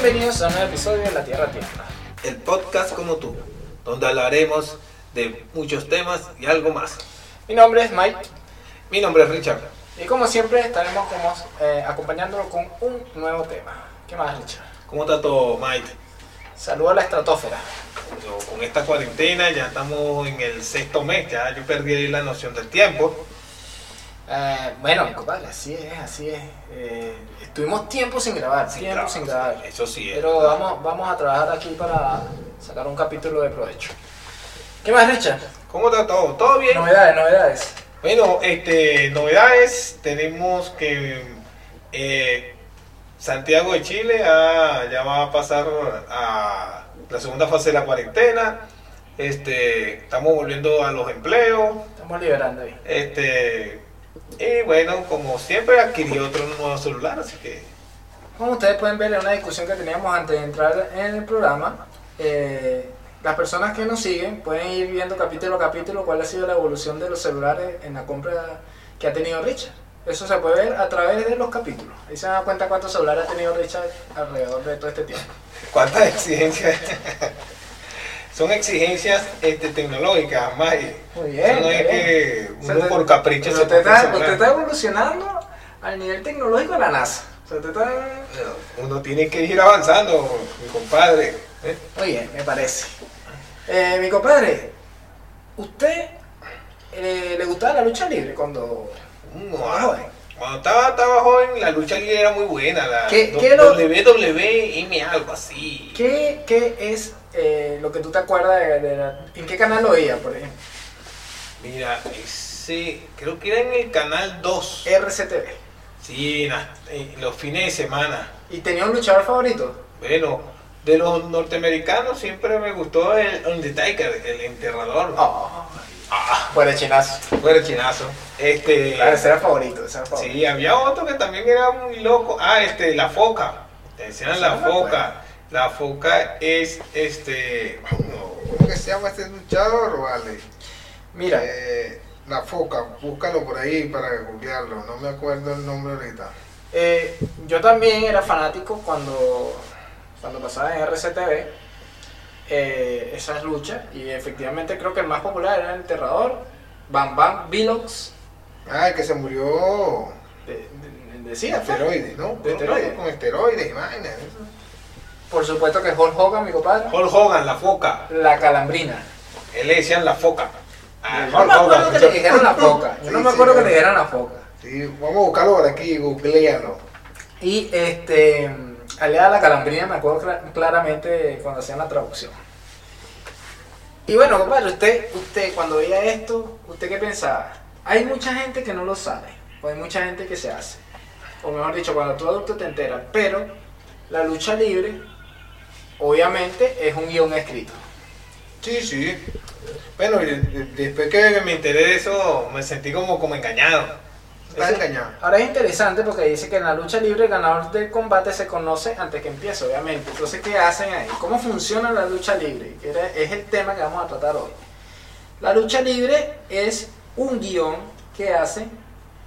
Bienvenidos a un nuevo episodio de La Tierra Tierra. el podcast como tú, donde hablaremos de muchos temas y algo más. Mi nombre es Mike Mi nombre es Richard. y como siempre estaremos como, eh, acompañándolo con un nuevo tema. ¿Qué más, Richard? ¿Cómo está todo, Mike? Saludo a la estratosfera. Con esta cuarentena ya estamos en el sexto mes, ya yo perdí la noción del tiempo. Eh, bueno, compadre, así es, así es. Eh, estuvimos tiempo sin grabar, Sin tiempo sin grabar. Eso sí, es Pero vamos, vamos a trabajar aquí para sacar un capítulo de provecho. ¿Qué más, Richard? ¿Cómo está todo? ¿Todo bien? Novedades, novedades. Bueno, este, novedades, tenemos que eh, Santiago de Chile ah, ya va a pasar a la segunda fase de la cuarentena. Este, estamos volviendo a los empleos. Estamos liberando ahí. Este, y bueno, como siempre adquirí otro nuevo celular, así que Como ustedes pueden ver en una discusión que teníamos antes de entrar en el programa, eh, las personas que nos siguen pueden ir viendo capítulo a capítulo cuál ha sido la evolución de los celulares en la compra que ha tenido Richard. Eso se puede ver a través de los capítulos. Ahí se dan cuenta cuántos celulares ha tenido Richard alrededor de todo este tiempo. cuántas exigencias. Son exigencias este, tecnológicas, May. Muy bien. Eso no es bien. que O sea, uno por capricho se usted está, usted está evolucionando al nivel tecnológico de la NASA. O sea, usted está... Uno tiene que ir avanzando, mi compadre. ¿eh? Muy bien, me parece. Eh, mi compadre, ¿usted eh, le gustaba la lucha libre cuando, No, cuando joven? Cuando estaba, estaba joven, la lucha libre era muy buena. La ¿Qué- do- qué lo- WWM, algo así. ¿Qué, qué es eh, lo que tú te acuerdas de, de la- ¿En qué canal lo veías, por ejemplo? Mira, ese, creo que era en el canal 2. RCTV. Sí, en los fines de semana. ¿Y tenía un luchador favorito? Bueno, de los norteamericanos siempre me gustó el Undertaker, el enterrador. Oh, Ah, fuera de chinazo. fuera chinazo. Este, Claro, ese era favorito, ese era favorito. sí, había otro que también era muy loco. Ah, este, la foca. Decían la foca. La foca es este. ¿Cómo que se llama este luchador, vale? Mira, Eh, la foca, búscalo por ahí para googlearlo, no me acuerdo el nombre ahorita. eh, yo también era fanático cuando, cuando pasaba en RCTV eh, esas luchas y efectivamente creo que el más popular era el enterrador, Bam Bam Vilox, Ah, el que se murió de, de- de decía, pues. esteroides, ¿no? De esteroides. Con esteroides vainas. Por supuesto que Hulk Hogan, mi compadre. Hulk Hogan, la foca. La calambrina. Él le decían la foca. Ah, Yo no me acuerdo que le dijeran la foca. Yo no Sí, me acuerdo sí, que le dijeran la foca. Sí, vamos a buscarlo por aquí, googlealo. Y este, aliada a la calambrina me acuerdo cla- claramente cuando hacían la traducción. Y bueno, compadre, usted, usted cuando veía esto, ¿usted qué pensaba? Hay mucha gente que no lo sabe, o hay mucha gente que se hace. O mejor dicho, cuando tú adulto te enteras, pero la lucha libre, obviamente, es un guion escrito. Sí, sí. Bueno, después que me enteré de eso, me sentí como, como engañado. Estás engañado. Ahora es interesante porque dice que en la lucha libre el ganador del combate se conoce antes que empiece, obviamente. Entonces, ¿qué hacen ahí? ¿Cómo funciona la lucha libre? Que era- es el tema que vamos a tratar hoy. La lucha libre es un guion que hacen,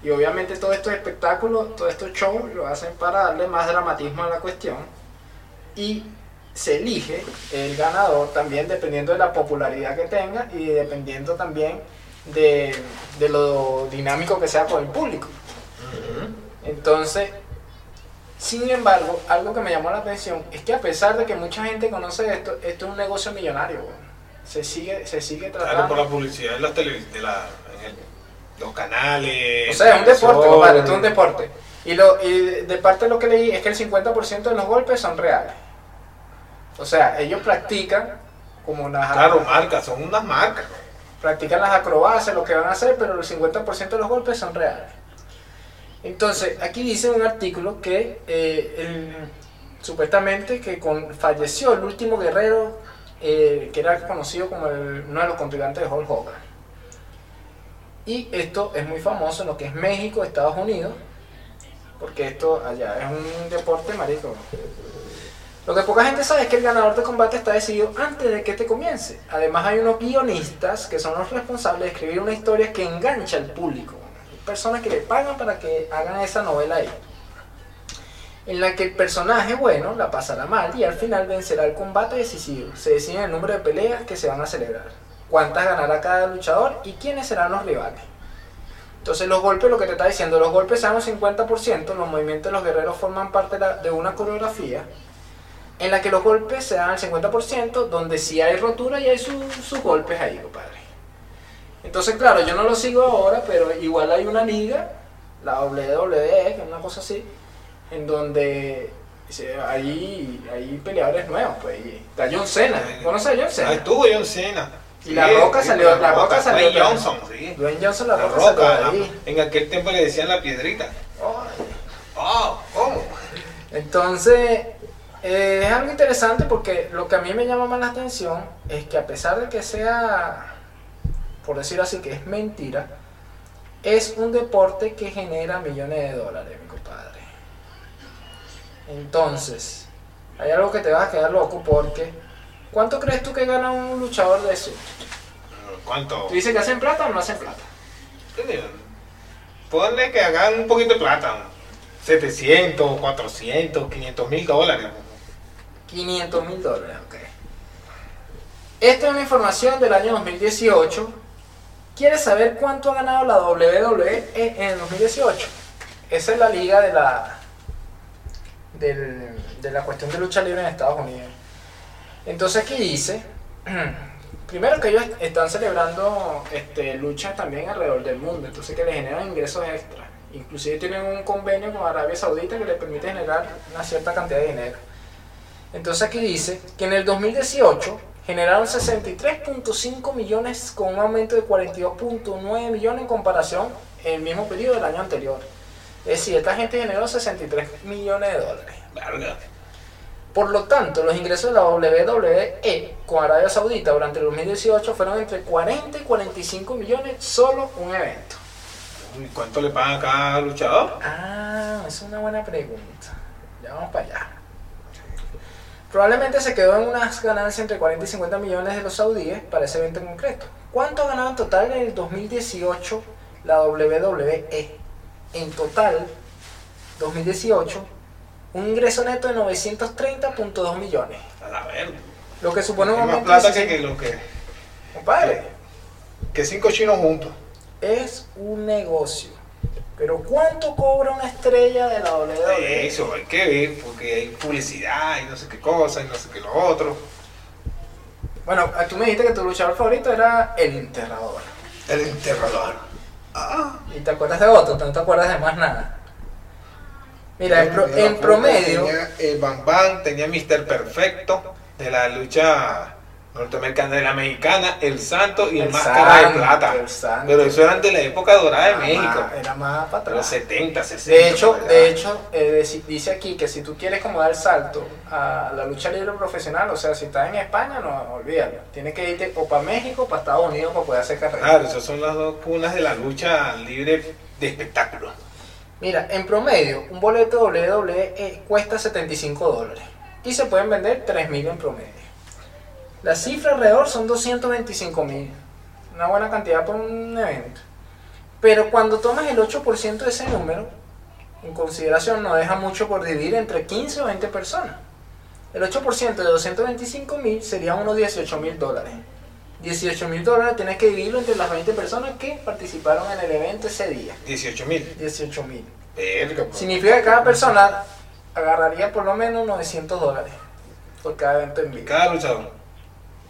y obviamente todo estos espectáculos, todos estos shows lo hacen para darle más dramatismo a la cuestión. Y se elige el ganador también dependiendo de la popularidad que tenga y dependiendo también de, de lo dinámico que sea con el público. Entonces, sin embargo, algo que me llamó la atención es que a pesar de que mucha gente conoce esto, esto es un negocio millonario. Se sigue, se sigue Claro, tratando. por la publicidad en, las de la, en el- los canales. O sea, es un deporte, televisión. compadre, esto es un deporte. Y, lo, y de parte de lo que leí es que el 50% de los golpes son reales. O sea, ellos practican como las, Claro, marcas, son unas marcas. practican las acrobacias, lo que van a hacer, pero el 50% de los golpes son reales. Entonces, aquí dice un artículo que eh, el- supuestamente que con, falleció el último guerrero eh, que era conocido como el- uno de los contribuyantes de Hulk Hogan. Y esto es muy famoso en lo que es México, Estados Unidos, porque esto allá es un deporte marico. Lo que poca gente sabe es que el ganador de combate está decidido antes de que te comience. Además hay unos guionistas que son los responsables de escribir una historia que engancha al público. Personas que le pagan para que hagan esa novela ahí. en la que el personaje bueno la pasará mal y al final vencerá el combate decisivo. Se decide el número de peleas que se van a celebrar, cuántas ganará cada luchador y quiénes serán los rivales. Entonces los golpes, lo que te está diciendo, los golpes sean un 50%, los movimientos de los guerreros forman parte de, una coreografía en la que los golpes se dan al 50%, donde sí hay rotura y hay su- sus golpes ahí, compadre. Entonces, claro, yo no lo sigo ahora, pero igual hay una liga, la WWE, que es una cosa así, en donde hay, hay peleadores nuevos, pues. y Está John Cena, ¿conoces a John Ahí Cena? estuvo John Cena. Y La Roca salió- La Roca salió Dwayne. Johnson, sí. Dwayne Johnson, la, La Roca, Roca. salió la- ahí. en aquel tiempo le decían la piedrita. Ay. Oh, ¿cómo? Entonces, eh, es algo interesante porque lo que a mí me llama más la atención es que a pesar de que sea, por decirlo así, que es mentira, es un deporte que genera millones de dólares, mi compadre. Entonces, hay algo que te vas a quedar loco porque, ¿cuánto crees tú que gana un luchador de eso? ¿Cuánto? ¿Tú dices que hacen plata o no hacen plata? Ponle que hagan un poquito de plata. 700, 400, 500 mil dólares. 500 mil dólares, ok. Esta es una información del año 2018. ¿Quieres saber cuánto ha ganado la WWE en el 2018? Esa es la liga de la del- de la cuestión de lucha libre en Estados Unidos. Entonces aquí dice, primero que ellos están celebrando este, luchas también alrededor del mundo, entonces que le generan ingresos extras. Inclusive tienen un convenio con Arabia Saudita que les permite generar una cierta cantidad de dinero. Entonces aquí dice que en el 2018 generaron 63.5 millones con un aumento de 42.9 millones en comparación en el mismo periodo del año anterior. Es decir, esta gente generó 63 millones de dólares. Verga. Por lo tanto, los ingresos de la WWE con Arabia Saudita durante el 2018 fueron entre 40 y 45 millones solo un evento. Uy, ¿Cuánto le pagan a cada luchador? Ah, es una buena pregunta. Ya vamos para allá. Probablemente se quedó en unas ganancias entre 40 y 50 millones de los saudíes para ese evento en concreto. ¿Cuánto ha ganado en total en el 2018 la WWE? En total, 2018, un ingreso neto de 930.2 millones. A la verga. Lo que supone un Es más aumento de plata que, 60 que lo que, Compadre, que cinco chinos juntos. es un negocio. Pero ¿cuánto cobra una estrella de la WWE? Eso hay que ver, porque hay publicidad y no sé qué cosa y no sé qué lo otro. Bueno, tú me dijiste que tu luchador favorito era el enterrador. El enterrador. Ah. ¿Y te acuerdas de otro? ¿No te acuerdas de más nada? Mira, en, pro- en promedio, Tenía el Bam Bam, tenía Mr. Perfecto de la lucha norteamericana, de la mexicana, el Santo y el, El Máscara Santo, de Plata. el. Pero eso eran de la época dorada de era México. más- era más para De los atrás. 70, 60. De hecho, ¿verdad? de hecho eh, dice aquí que si tú quieres como dar el salto a la lucha libre profesional, o sea, si estás en España, no, olvídalo. Tienes que irte o para México o para Estados Unidos para poder hacer carrera. Claro, esas son las dos cunas de la lucha libre de espectáculo. Mira, en promedio, un boleto WWE cuesta 75 dólares y se pueden vender 3.000 en promedio. La cifra alrededor son 225.000, una buena cantidad por un evento. Pero cuando tomas el 8% de ese número, en consideración no deja mucho por dividir entre 15 o 20 personas. El 8% de 225.000 sería unos 18.000 dólares. 18.000 dólares tienes que dividirlo entre las 20 personas que participaron en el evento ese día. 18 mil. 18.000. Verga, bro. Significa que cada persona agarraría por lo menos 900 dólares por cada evento en vivo. Cada luchador.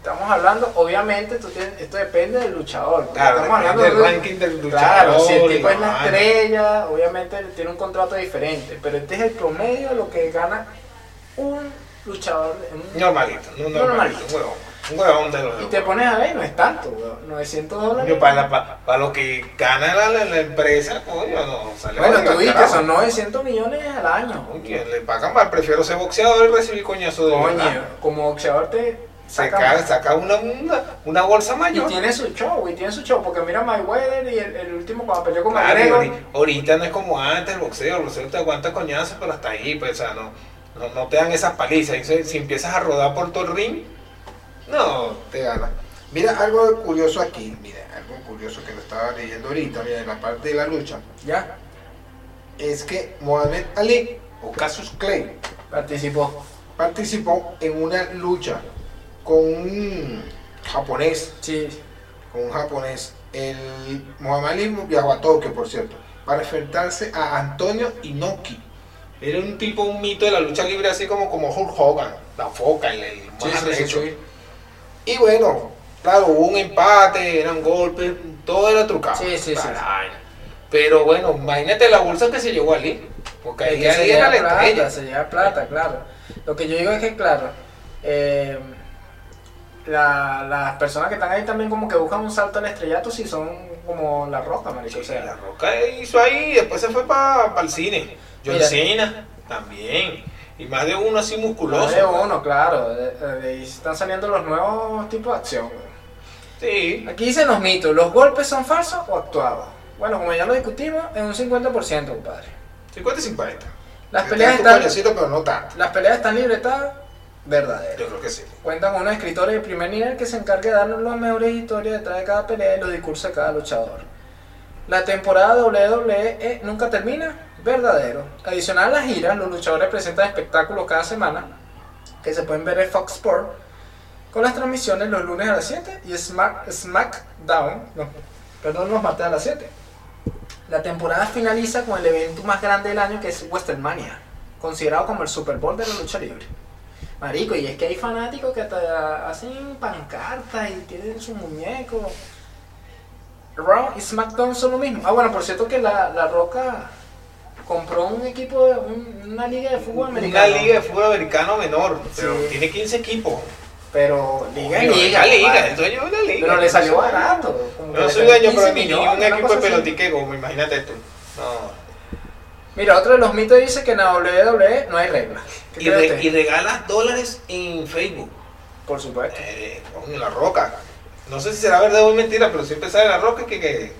Estamos hablando, obviamente, tú tienes- esto depende del luchador. Claro, estamos depende del de- ranking del luchador. Claro, si el tipo es la estrella, obviamente tiene un contrato diferente, pero este es el promedio de lo que gana un luchador. un- Normalito, no normalito, Normalito. un huevón. Un huevón de los y te pones a ver, no es tanto, weón, 900 dólares. Para, para, para lo que gana la, la, la empresa, coño, no sale bueno, tú dices, son 900 millones al año. Coño, le pagan mal, prefiero ser boxeador y recibir coñazo de Coño, como boxeador te saca saca una, una, una bolsa Y mayor. tiene su show, y tiene su show, porque mira Mayweather y el, el último cuando peleó con Claro, y McGregor. ahori- ahorita no es como antes el boxeo, el boxeo te aguanta coñazos, pero hasta ahí, pues, o sea, no, no, no te dan esas palizas. Y si, empiezas a rodar por todo el ring, no, te gana. Mira, algo curioso aquí, mira, algo curioso que lo estaba leyendo ahorita, mira, en la parte de la lucha, Ya. es que Mohamed Ali o Cassius Clay, Participó. participó en una lucha con un japonés, Sí. con un japonés. El Muhammad Ali viajó a Tokio, por cierto, para enfrentarse a Antonio Inoki. Era un tipo, un mito de la lucha libre, así como, como Hulk Hogan, la foca, el, el más sí, sí. Y bueno, claro, hubo un empate, eran golpes, todo era trucado. Sí, sí, para sí. Pero bueno, imagínate la bolsa que se llevó Ali. Porque ahí, se era lleva la plata, se lleva plata, claro. Lo que yo digo es que, claro, eh, la- las personas que están ahí también como que buscan un salto al estrellato si son como la roca, marico. O Sí, la sea, Roca hizo ahí y después se fue para el cine. John. Cena también. Y más de uno así más musculoso. de uno, claro. De, ahí están saliendo los nuevos tipos de acción. Sí. Aquí dicen los mitos, ¿los golpes son falsos o actuados? Bueno, como ya lo discutimos, es un 50%, compadre. 50 y 50. Las peleas están, coñecito, pero no tanto. las peleas están libretadas, verdaderas. Yo creo que sí. Cuentan con unos escritores de primer nivel que se encargan de darnos las mejores historias detrás de cada pelea y los discursos de cada luchador. La temporada WWE nunca termina, verdadero. Adicional a las giras, los luchadores presentan espectáculos cada semana que se pueden ver en Fox Sport con las transmisiones los lunes a las 7 y Smack, SmackDown, no, perdón, los martes a las 7. La temporada finaliza con el evento más grande del año que es WrestleMania, considerado como el Super Bowl de la lucha libre. Marico, y es que hay fanáticos que hasta hacen pancartas y tienen su muñeco. Raw y SmackDown son lo mismo. Ah, bueno, por cierto que la, la Roca compró un equipo, de, un- una liga de fútbol Una americano. liga de fútbol americano menor, pero Sí. tiene 15 equipos. Pero liga Coño, liga. liga, compadre. el dueño de una liga. Pero le salió barato. como le soy dueño, 15 pero ni, un una equipo de así. pelotique como, imagínate tú. No. Mira, otro de los mitos dice que en la WWE no hay reglas. ¿Qué Y, re- y regalas dólares en Facebook. Por supuesto. Eh, coño, la roca. No sé si será verdad o mentira, pero siempre sale la roca que, que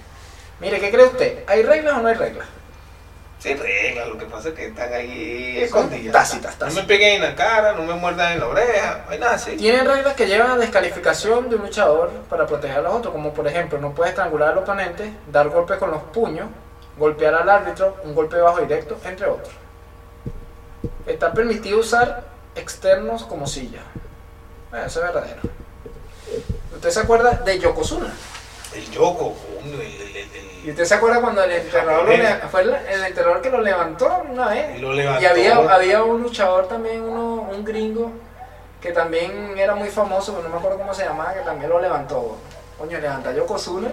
Mire, ¿qué cree usted? ¿Hay reglas o no hay reglas? sí regla, lo que pasa es que están ahí escondidas. tácitas, No me peguen en la cara, no me muerdan en la oreja, no hay nada así. Tienen reglas que llevan a descalificación de un luchador para proteger a los otros, como por ejemplo, no puede estrangular al oponente, dar golpes con los puños, golpear al árbitro, un golpe bajo directo, entre otros. Está permitido usar externos como silla. Bueno, eso es verdadero. ¿Usted se acuerda de Yokozuna? El Yoko, el, el, el- el- ¿Y usted se acuerda cuando el enterrador, lo fue el, enterrador que lo levantó una vez? y lo levantó. Y había, había un luchador también, uno, un gringo, que también era muy famoso, pero no me acuerdo cómo se llamaba, que también lo levantó. Coño, levanta Yokozuna.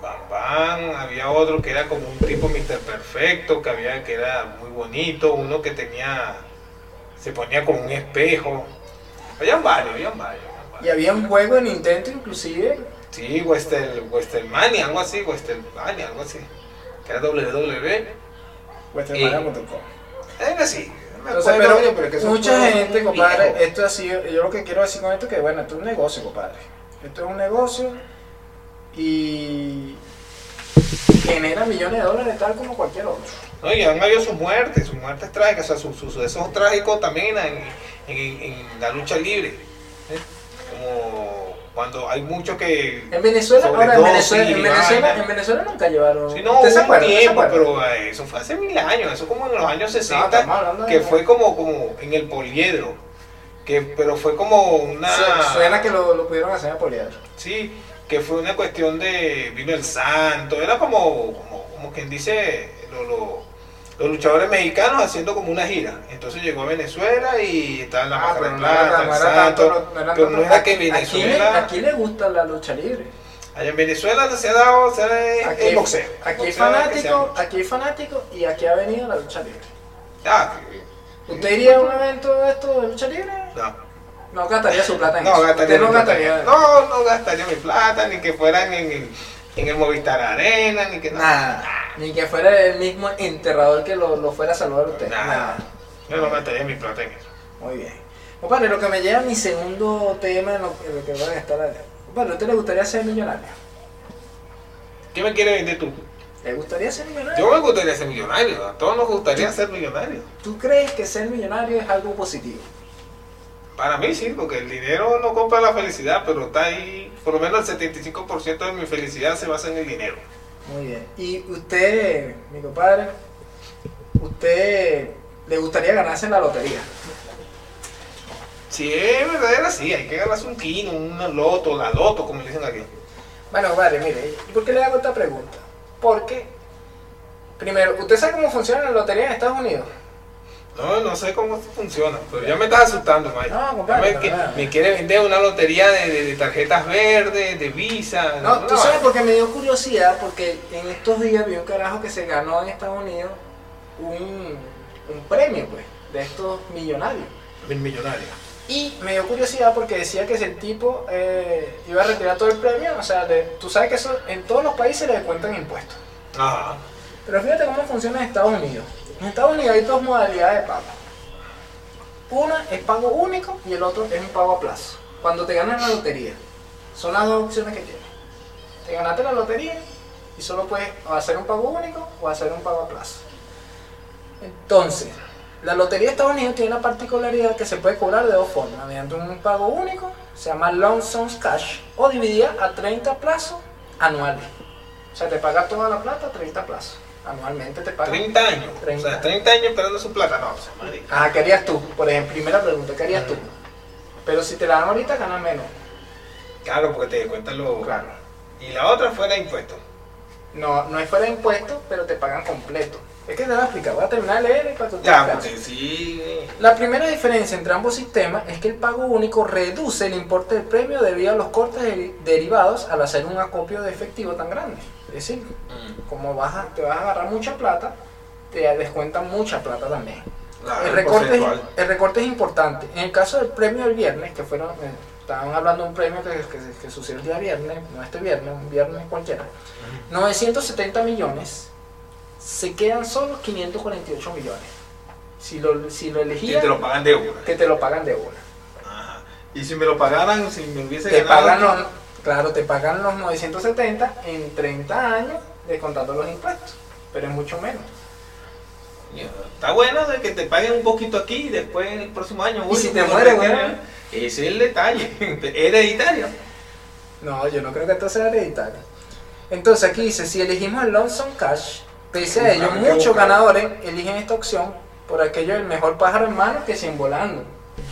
Bam Bam, había otro que era como un tipo Mr. Perfecto, que había que era muy bonito, uno que tenía, se ponía como un espejo. Habían varios, habían varios. Y había un juego de Nintendo inclusive. Sí, Western, Westermania, algo así, Westermania, algo así. Que era WWE. Westernmania.com. Era así. Entonces, pero que mucha gente, compadre, viejo. esto ha sido, yo lo que quiero decir con esto es que bueno, esto es un negocio, compadre. Esto es un negocio y genera millones de dólares tal como cualquier otro. No, y han habido sus muertes, sus muertes trágicas, o sea, sus sucesos trágicos también en, en- en la lucha libre. ¿eh? Como cuando hay muchos que... En Venezuela, ahora en Venezuela, en Venezuela, en nunca llevaron. Sí, no, ¿Usted se hubo un tiempo, pero eh, eso fue hace mil años, eso como en los años No, 60, estamos hablando de- que fue como, como en el poliedro, que, pero fue como una... Su- Suena que lo, lo pudieron hacer a Poliedro. Sí, que fue una cuestión de vino el santo, era como, como, como quien dice lo- lo- los luchadores mexicanos haciendo como una gira. Entonces llegó a Venezuela y estaba en la Ah, pero no Plata, el santo, tanto, pero no era que aquí- Aquí le, Venezuela, aquí le gusta la lucha libre. allá en Venezuela se ha dado se ha- Aquí, el boxeo. aquí hay fanático, aquí hay fanático y aquí ha venido la lucha libre. Ah, ¿Usted iría a un evento de esto de lucha libre? no. No gastaría su plata en No eso. gastaría, no gastaría. no, no gastaría mi plata, ni que fueran en el, en el Movistar Arena, ni que Nada. Ni que fuera el mismo enterrador que lo, lo fuera a saludar a usted. Nada. Yo no gastaría mi plata en eso. Muy bien. Compadre, lo que me lleva a mi segundo tema en lo, en lo que van a estar. Compadre, ¿a usted le gustaría ser millonario? ¿Qué me quiere vender tú? ¿Le gustaría ser millonario? Yo me gustaría ser millonario, a todos nos gustaría ser millonarios. ¿Tú crees que ser millonario es algo positivo? Para mí sí, porque el dinero no compra la felicidad, pero está ahí, por lo menos el 75% de mi felicidad se basa en el dinero. Muy bien. Y usted, mi compadre, usted le gustaría ganarse en la lotería. Si es verdadera, sí, hay que ganarse un kino, una loto, la loto, como le dicen aquí. Bueno, vale, mire, ¿y por qué le hago esta pregunta? Porque, primero, ¿usted sabe cómo funciona la lotería en Estados Unidos? No, no sé cómo funciona, pero ya me estás asustando, Mike. No, compadre, me, que- no, no. me quiere vender una lotería de, de- de tarjetas verdes, de Visa. No, tú no, sabes por qué me dio curiosidad, porque en estos días vi un carajo que se ganó en Estados Unidos un, un premio, pues, de estos millonarios. Mil millonarios. Y me dio curiosidad porque decía que si el tipo eh, iba a retirar todo el premio, o sea, de- tú sabes que eso en todos los países le cuentan impuestos. Ajá. Pero fíjate cómo funciona en Estados Unidos. En Estados Unidos hay dos modalidades de pago. Una es pago único y el otro es un pago a plazo. Cuando te ganas la lotería, son las dos opciones que tienes. Te ganaste la lotería y solo puedes hacer un pago único o hacer un pago a plazo. Entonces, la lotería de Estados Unidos tiene la particularidad que se puede cobrar de dos formas. Mediante un pago único, se llama lump sum cash, o dividida a 30 plazos anuales. O sea, te pagas toda la plata a 30 plazos. Anualmente te pagan. 30 años. 30. O sea, 30 años esperando su plata. No, o sea, marica. Ah, ¿qué harías tú? Por ejemplo, primera pregunta, ¿qué harías tú? Pero si te la dan ahorita, ganas menos. Claro, porque te cuentan lo. Claro. Y la otra fuera de impuestos. No, no es fuera de impuestos, pero te pagan completo. Es que te voy a explicar, voy a terminar de leer y para tú Ya, veas. porque sí. La primera diferencia entre ambos sistemas es que el pago único reduce el importe del premio debido a los cortes deri- derivados al hacer un acopio de efectivo tan grande. Es decir, como vas a- te vas a agarrar mucha plata, te descuentan mucha plata también. Claro, el, recorte es, porcentual. el recorte es importante. En el caso del premio del viernes, que fueron, eh, estaban hablando de un premio que, que, que sucedió el día viernes, no este viernes, un viernes cualquiera, 970 millones, se quedan solo 548 millones. Si lo, si lo Y elegías, te lo pagan de una. que te lo pagan de una. Ajá. Y si me lo pagaran, si me hubiese Te ganado. pagan los, claro, te pagan los 970 en 30 años descontando los impuestos, pero es mucho menos. Está bueno de que te paguen un poquito aquí y después el próximo año. ¿Y si te mueres, weón? Ese es el detalle. Hereditario. No, yo no creo que esto sea hereditario. Entonces aquí dice, si elegimos el lump sum cash, pese a ello, muchos ganadores eligen esta opción por aquello del mejor pájaro en mano que sin volando.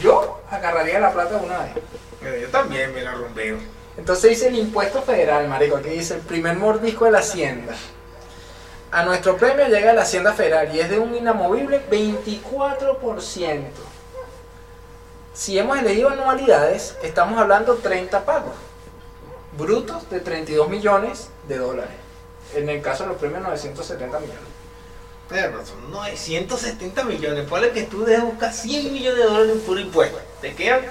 Yo agarraría la plata una vez. Mira, Yo también me la rompeo. Entonces dice el impuesto federal, marico, aquí dice el primer mordisco de la hacienda. A nuestro premio llega la hacienda federal y es de un inamovible 24%. Si hemos elegido anualidades, estamos hablando 30 pagos brutos de 32 millones de dólares. En el caso de los premios 970 millones. Pero son 970 millones. Ponle que tú debes buscar 100 millones de dólares en puro impuesto. Te quedan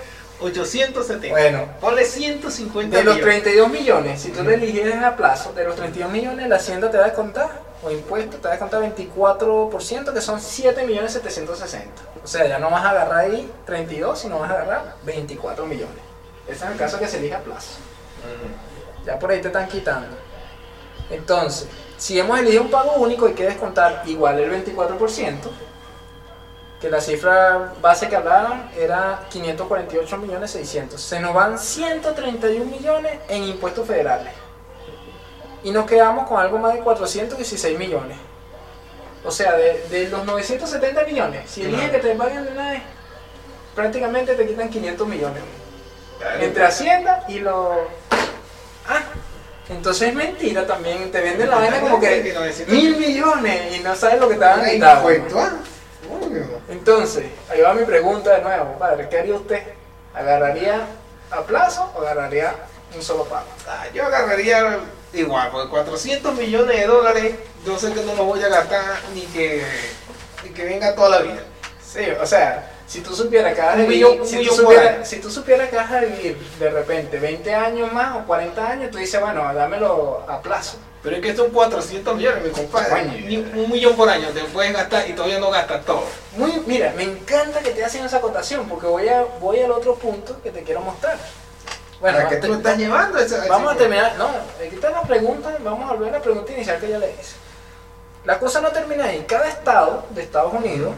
870. Bueno. Ponle 150 De los millones. 32 millones, si tú le eligieras a plazo, de los 32 millones la hacienda te va a descontar, o impuesto, te va a descontar 24%, que son 7 millones 760. O sea, ya no vas a agarrar ahí 32, sino vas a agarrar 24 millones. Ese es el caso que se elija a plazo. Ya por ahí te están quitando. Entonces, si hemos elegido un pago único, hay que descontar igual el 24%, que la cifra base que hablaban era 548 millones 600. Se nos van 131 millones en impuestos federales. Y nos quedamos con algo más de 416 millones. O sea, de, de los 970 millones, si eliges que te paguen de una vez, prácticamente te quitan 500 millones entre Hacienda y los. Ah, entonces es mentira también. Te venden la vaina como que mil millones y no sabes lo que te van a quitar. Entonces, ahí va mi pregunta de nuevo, padre. ¿Qué haría usted? ¿Agarraría a plazo o agarraría un solo pago? Ah, yo agarraría igual, porque 400 millones de dólares, yo sé que no los voy a gastar ni que, ni que venga toda la vida. Sí, o sea, si tú supieras que vas a Un vivir, millón- un si, tú supieras, si tú supieras a vivir de repente 20 años más o 40 años, tú dices, bueno, dámelo a plazo. Pero es que son 400 millones, mi compadre. Un millón por año te puedes gastar y todavía no gastas todo. Muy, mira, me encanta que te hacen esa acotación porque voy, a, voy al otro punto que te quiero mostrar. Bueno, ¿Para qué te lo estás llevando? ese- vamos a terminar. No, aquí está la pregunta. Vamos a volver a la pregunta inicial que ya le hice. La cosa no termina ahí. Cada estado de Estados Unidos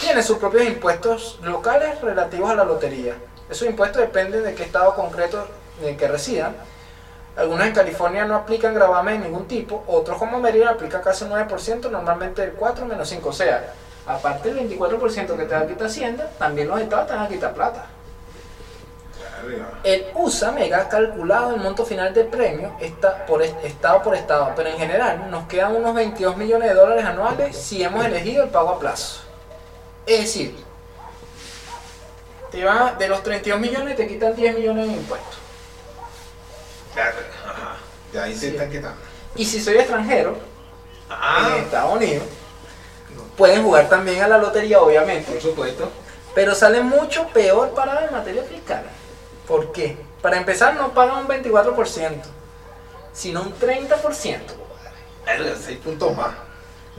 tiene sus propios impuestos locales relativos a la lotería. Esos impuestos dependen de qué estado concreto en que residan. Algunos en California no aplican gravamen de ningún tipo, otros como Maryland aplican casi un 9%, normalmente el 4 menos 5. O sea, aparte del 24% que te va a quitar Hacienda, también los estados te van a quitar plata. El USA Mega calculado el monto final del premio está por est- estado por estado, pero en general nos quedan unos 22 millones de dólares anuales si hemos elegido el pago a plazo. Es decir, te va, de los 32 millones te quitan 10 millones en impuestos. Claro, ajá. De ahí Sí. están quitando. Y si soy extranjero, en Ah, Estados Unidos, pueden jugar también a la lotería, obviamente. Por supuesto. Pero sale mucho peor parado en materia fiscal. ¿Por qué? Para empezar, no pagan un 24%, sino un 30%. Verga, seis puntos más.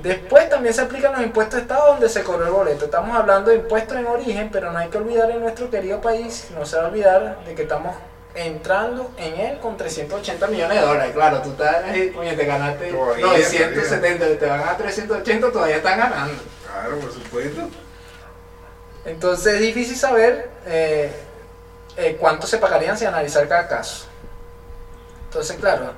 Después también se aplican los impuestos de Estado donde se cobró el boleto. Estamos hablando de impuestos en origen, pero no hay que olvidar en nuestro querido país, no se va a olvidar de que estamos entrando en él con 380 millones de dólares. Claro, tú estás ahí, coño, te ganaste Todavía, 970, te van a 380, todavía están ganando. Claro, por supuesto. Entonces es difícil saber eh, eh, cuánto se pagarían si analizar cada caso. Entonces, claro,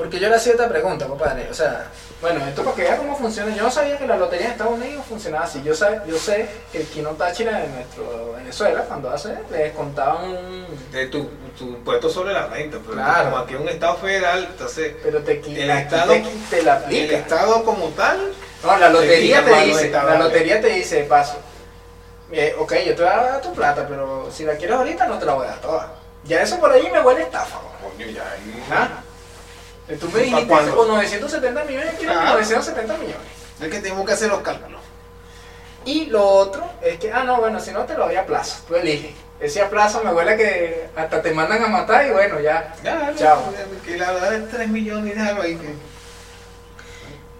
porque yo le hacía esta pregunta, compadre. O sea, bueno, esto para que vea cómo funciona. Yo no sabía que la lotería en Estados Unidos funcionaba así. Yo, sé- yo sé que el Kino Táchira de nuestro Venezuela, cuando hace, le descontaban un. de tu, tu impuesto sobre la renta, pero Claro. como aquí es un estado federal, entonces Pero te, qui- El Estado- te, te la el aplica. estado como tal, No, la lotería quita te dice, la lotería te dice de paso, eh, ok, yo te voy a dar tu plata, pero si la quieres ahorita no te la voy a dar toda. Ya eso por ahí me huele estafa. Coño, ya. ¿Ah? Tú me ¿Pa' dijiste, con 970 millones, quiero Claro. 970 millones. Es que tenemos que hacer los cálculos. Y lo otro es que, ah, no, bueno, si no te lo doy a plazo, tú eliges. Ese a plazo me huele que hasta te mandan a matar y bueno, ya. ya, Chao. que la verdad es 3 millones y déjalo ahí.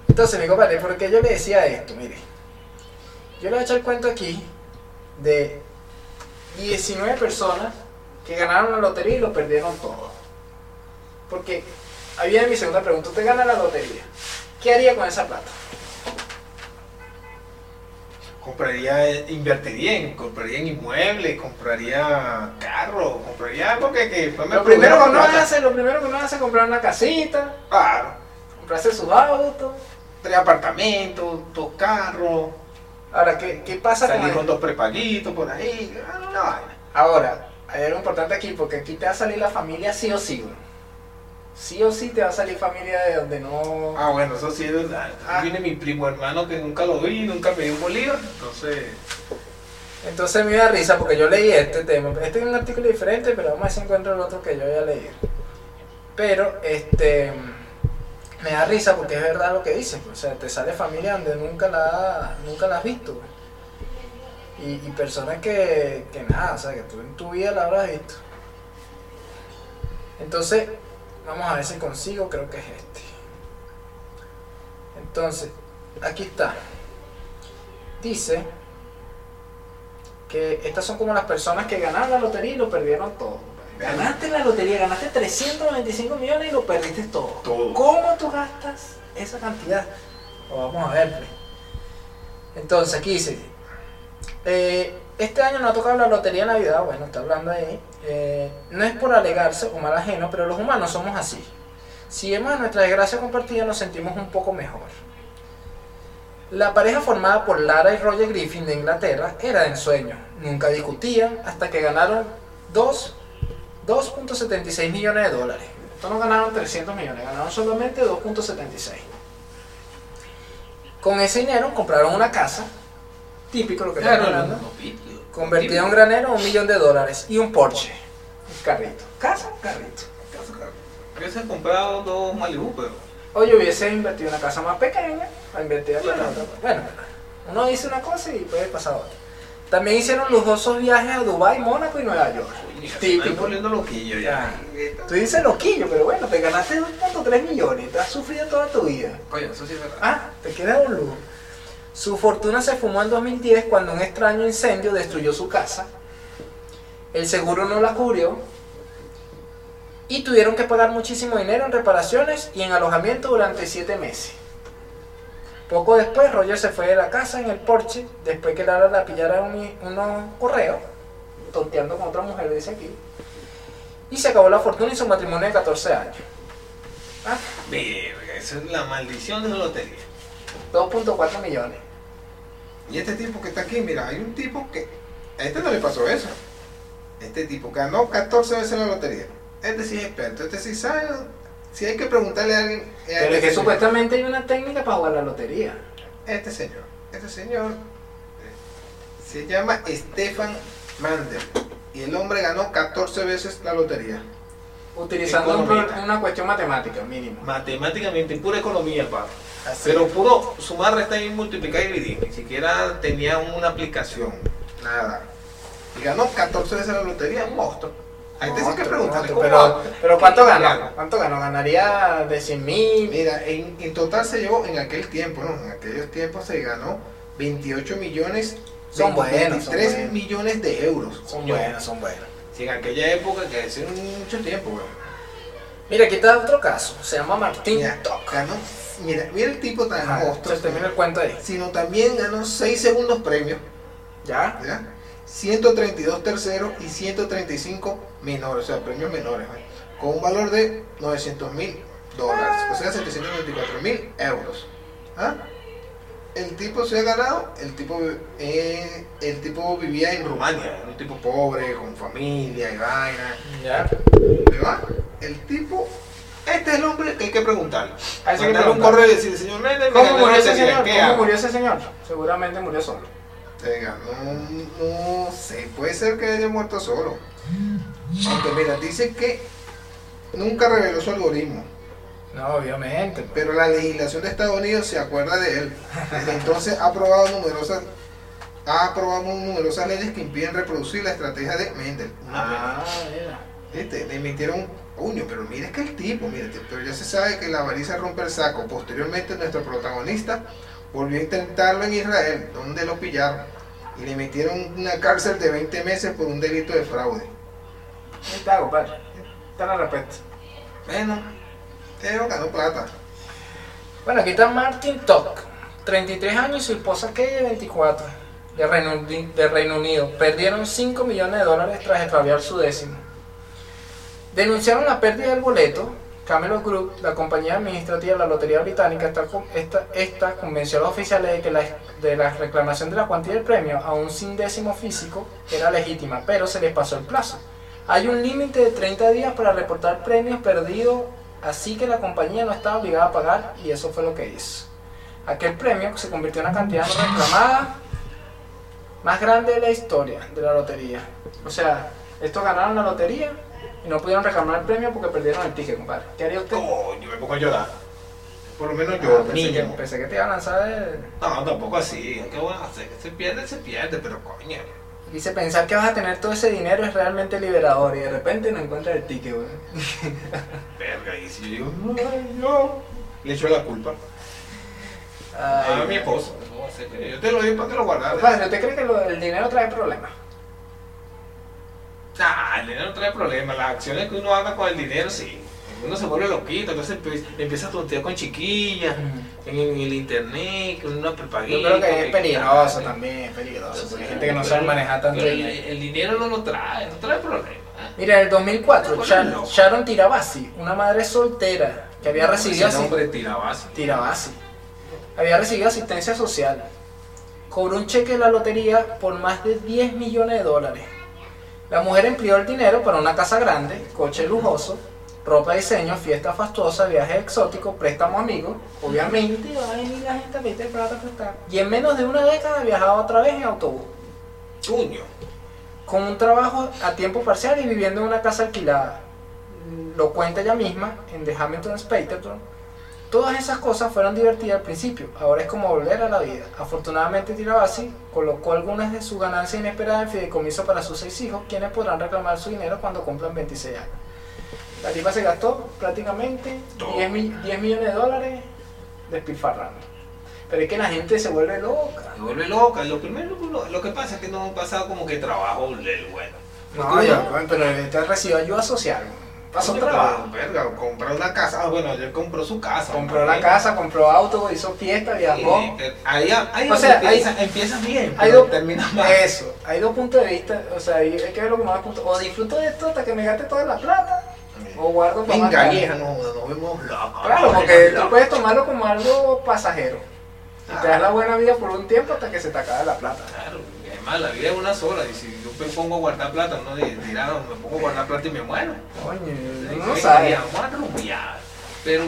Entonces, mi compadre, ¿por qué yo le decía esto? Mire, yo le a echar el cuento aquí de 19 personas que ganaron la lotería y lo perdieron todo. Porque ahí viene mi segunda pregunta. Usted gana la lotería. ¿Qué haría con esa plata? Compraría, invertiría en, compraría en inmuebles, compraría carro, compraría algo que, me Lo primero, que uno hace, lo primero que uno hace es comprar una casita, Claro, comprarse sus autos. tres apartamentos, dos carros, Ahora, ¿qué, qué pasa con, salir con dos prepaguitos por ahí, ah, una vaina. Ahora, hay algo importante aquí, porque aquí te va a salir la familia sí o sí, güey. Sí o sí te va a salir familia de donde no... Ah, bueno, eso sí es verdad. Ah. Viene mi primo hermano que nunca lo vi, nunca me dio un bolívar, entonces... Entonces me da risa porque yo leí este tema. Este es un artículo diferente, pero vamos a ver si encuentro el otro que yo había leído. Pero, este, me da risa porque es verdad lo que dice. pues, O sea, te sale familia donde nunca la, nunca la has visto. Y, y personas que, que nada, o sea, que tú en tu vida la habrás visto. Entonces, vamos a ver si consigo, creo que es este. Entonces, aquí está. Dice que estas son como las personas que ganaron la lotería y lo perdieron todo. Ganaste la lotería, ganaste 395 millones y lo perdiste todo. Todo. ¿Cómo tú gastas esa cantidad? Lo vamos a ver. pues. Entonces, aquí dice, eh, este año no ha tocado la lotería de Navidad, bueno, está hablando ahí. eh, no es por alegarse o mal ajeno, pero los humanos somos así. Si vemos a nuestra desgracia compartida, nos sentimos un poco mejor. La pareja formada por Lara y Roger Griffin de Inglaterra era de ensueño. Nunca discutían hasta que ganaron dos- 2.76 millones de dólares. Estos no ganaron 300 millones, ganaron solamente 2.76. Con ese dinero compraron una casa, típico lo que estamos hablando, convertida en un granero un millón de dólares y un Porsche, un carrito. Casa, carrito. Hubiese comprado dos Malibu, pero... O yo hubiese invertido en una casa más pequeña, invertir en otra. Bueno, uno dice una cosa y puede pasar otra. También hicieron lujosos viajes a Dubái, Mónaco y Nueva York. Típico. volviendo loquillo ya. Tú dices loquillo, pero bueno, te ganaste 2.3 millones, te has sufrido toda tu vida. Coño, eso sí es verdad. Ah, te queda un lujo. Su fortuna se fumó en 2010 cuando un extraño incendio destruyó su casa. El seguro no la cubrió. Y tuvieron que pagar muchísimo dinero en reparaciones y en alojamiento durante 7 meses. Poco después, Roger se fue de la casa en el Porsche, después que Lara la pillara un- unos correos, tonteando con otra mujer, dice aquí. Y se acabó la fortuna y su matrimonio de 14 años. Ah, esa es la maldición de la lotería. 2.4 millones. Y este tipo que está aquí, mira, hay un tipo que. A este no le pasó eso. Este tipo ganó 14 veces la lotería. Este sí es experto, este sí sabe. Si hay que preguntarle a alguien. a Pero es este que señor. supuestamente hay una técnica para jugar la lotería. Este señor, este señor se llama Stefan Mandel. Y el hombre ganó 14 veces la lotería. Utilizando un una cuestión matemática, mínimo. Matemáticamente, pura economía, pa. Así. Pero puro sumar, restar y multiplicar y dividir. Ni siquiera tenía una aplicación. Nada. Y ganó 14 veces la lotería, un monstruo. Ahí te sí que pero, pero ¿cuánto ¿qué ganó? ¿Cuánto ganó? ¿Ganaría de 100 mil? Mira, en, en total se llevó en aquel tiempo, ¿no? En aquellos tiempos se ganó 28 millones, Son buenos, son 23 buenos. millones de euros. Son buenos, son buenos. Si en aquella época, que hace mucho tiempo, weón. Mira, aquí está otro caso. Se llama Martín Mira, Toc. ganó, mira, mira el tipo tan Ajá, se termina el cuento ahí. Sino también ganó 6 segundos premios, ¿Ya? ¿ya? 132 terceros y 135 menores, o sea, premios menores, ¿eh? con un valor de 900 mil dólares, o sea, 794 mil euros. ¿Ah? El tipo se ha ganado, el tipo, eh, el tipo vivía en Rumania, era un tipo pobre, con familia y vaina. ¿Ya? ¿verdad? El tipo, este es el hombre que hay que preguntarle. Hay que Mandarle un correo y decirle, señor Méndez, ¿Cómo murió ese señor? ¿qué ¿Cómo hago?". murió ese señor? Seguramente murió solo. Venga, no, no sé, puede ser que haya muerto solo. Aunque mira, dice que nunca reveló su algoritmo, No, obviamente. pues. pero la legislación de Estados Unidos se acuerda de él. Desde entonces ha aprobado numerosas, ha aprobado numerosas leyes que impiden reproducir la estrategia de Mendel. Una Ah. Este, le emitieron puño, pero mira es que el tipo, mírate, pero ya se sabe que la avaricia rompe el saco. Posteriormente nuestro protagonista volvió a intentarlo en Israel, donde lo pillaron y le metieron una cárcel de 20 meses por un delito de fraude. Ahí está, compadre. Está la respuesta. Bueno, pero ganó plata. Bueno, aquí está Martin Toc, 33 años y su esposa Kay, 24, de Reino, Uni- de Reino Unido. Perdieron 5 millones de dólares tras extraviar su décimo. Denunciaron la pérdida del boleto. Camelot Group, la compañía administrativa de la Lotería Británica, esta, esta, convenció a los oficiales de que la reclamación de la cuantía del premio, aún sin décimo físico, era legítima, pero se les pasó el plazo. Hay un límite de 30 días para reportar premios perdidos, así que la compañía no estaba obligada a pagar y eso fue lo que hizo. Aquel premio se convirtió en una cantidad no reclamada más grande de la historia de la lotería. O sea, estos ganaron la lotería y no pudieron reclamar el premio porque perdieron el ticket, compadre. ¿Qué haría usted? Coño, me pongo a llorar. Por lo menos Ah, yo, pensé, que, niño. pensé que te iba a lanzar de... No, tampoco así. ¿Qué van a hacer? Que se pierde, se pierde, pero coño. Dice, pensar que vas a tener todo ese dinero es realmente liberador y de repente no encuentras el ticket, güey. Verga, y si yo digo, "Ay, yo le echo la culpa Ay, a mi. No, sé que yo te lo digo para que lo guardaras. Compadre, ¿usted cree que lo- el dinero trae problemas? Nah, el dinero no trae problema. Las acciones que uno haga con el dinero, sí. Uno se vuelve loquito, entonces empe- empieza a tontear con chiquillas, en, en el internet, con una prepaguita. Yo creo que es peligroso también, es peligroso. Porque hay gente que no sabe manejar tanto el, dinero. el dinero no lo trae, no trae problema. ¿eh? Mira, en el 2004, Bueno, Sharon, no. Sharon Tirabassi, una madre soltera que había recibido Ese nombre. Tirabassi, había recibido asistencia social, cobró un cheque de la lotería por más de 10 millones de dólares. La mujer empleó el dinero para una casa grande, coche lujoso, ropa de diseño, fiesta fastuosa, viajes exóticos, préstamo amigos. Obviamente va a venir la gente a plata prestar. Y en menos de una década viajaba otra vez en autobús. Cuño. con un trabajo a tiempo parcial y viviendo en una casa alquilada. Lo cuenta ella misma en The Hamilton Spectator. Todas esas cosas fueron divertidas al principio, ahora es como volver a la vida. Afortunadamente Tirabassi colocó algunas de sus ganancias inesperadas en fideicomiso para sus seis hijos, quienes podrán reclamar su dinero cuando cumplan 26 años. La tipa se gastó prácticamente Todo. 10, mi- 10 millones de dólares despilfarrando. Pero es que la gente se vuelve loca. Se vuelve loca. Lo primero, lo, lo que pasa es que no han pasado como que trabajo del bueno. No, yo, pero este recibió ayuda social. Pasó trabajo. Verga, comprar una casa. Ah, bueno, él compró su casa. Compró la casa, compró auto, hizo fiesta, viajó. Sí, Ahí, ahí O sea, empieza, empiezas bien, Hay pero dos, terminas mal. eso, hay dos puntos de vista, o sea, hay, hay que verlo como dos puntos. O disfruto de esto hasta que me gaste toda la plata, o guardo para más Venga, tarde. vieja, no, nos vemos locos. Claro, porque tú puedes tomarlo como algo pasajero. Y te das la buena vida por un tiempo hasta que se te acabe la plata. Claro, y además la vida es una sola. Y si yo me pongo a guardar plata, no dirá, "No, me pongo a guardar plata y me muero. Coño, no sí, sabe. ya, vamos a rumbear. Pero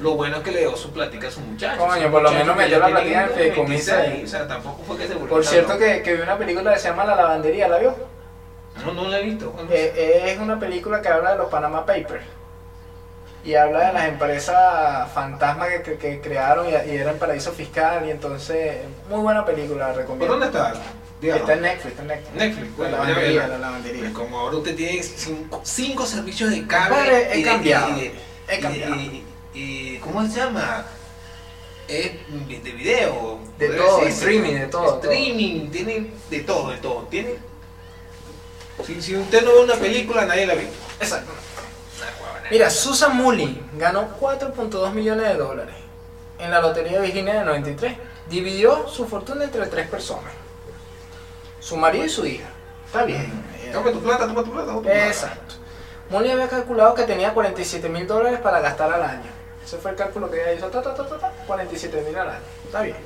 lo bueno es que le dio su platica a su muchacho. Coño, por lo menos metió la platica en fideicomiso 26, ahí. O sea, tampoco fue que se Por cierto que, que vi una película que se llama La Lavandería, ¿la vio? No, no la he visto. Bueno, Eh, es una película que habla de los Panama Papers. Y habla de las empresas fantasmas que, que- que crearon y, y eran paraíso fiscal. Y entonces, muy buena película, la ¿Por recomiendo. dónde está? Está en Netflix, está en Netflix. Netflix, La bueno, ya lavandería, la lavandería. Pues como ahora usted tiene cinco, cinco servicios de cable. he y cambiado, de- he cambiado. y- y- ¿Cómo se llama? Es de video. De todo, decirse. streaming, de todo, Streaming, tiene de todo, de todo. Tiene. Si, si usted no ve una película, nadie la ve. Exacto. Mira, Susan Mully ganó 4.2 millones de dólares en la Lotería de Virginia de 93. Dividió su fortuna entre tres personas. Su marido y su hija. Está bien. Toma tu plata, toma tu plata. toma tu plata. Exacto. Mully había calculado que tenía 47 mil dólares para gastar al año. Ese fue el cálculo que ella hizo. Ta, ta, ta, ta, ta, 47 mil al año. Está bien.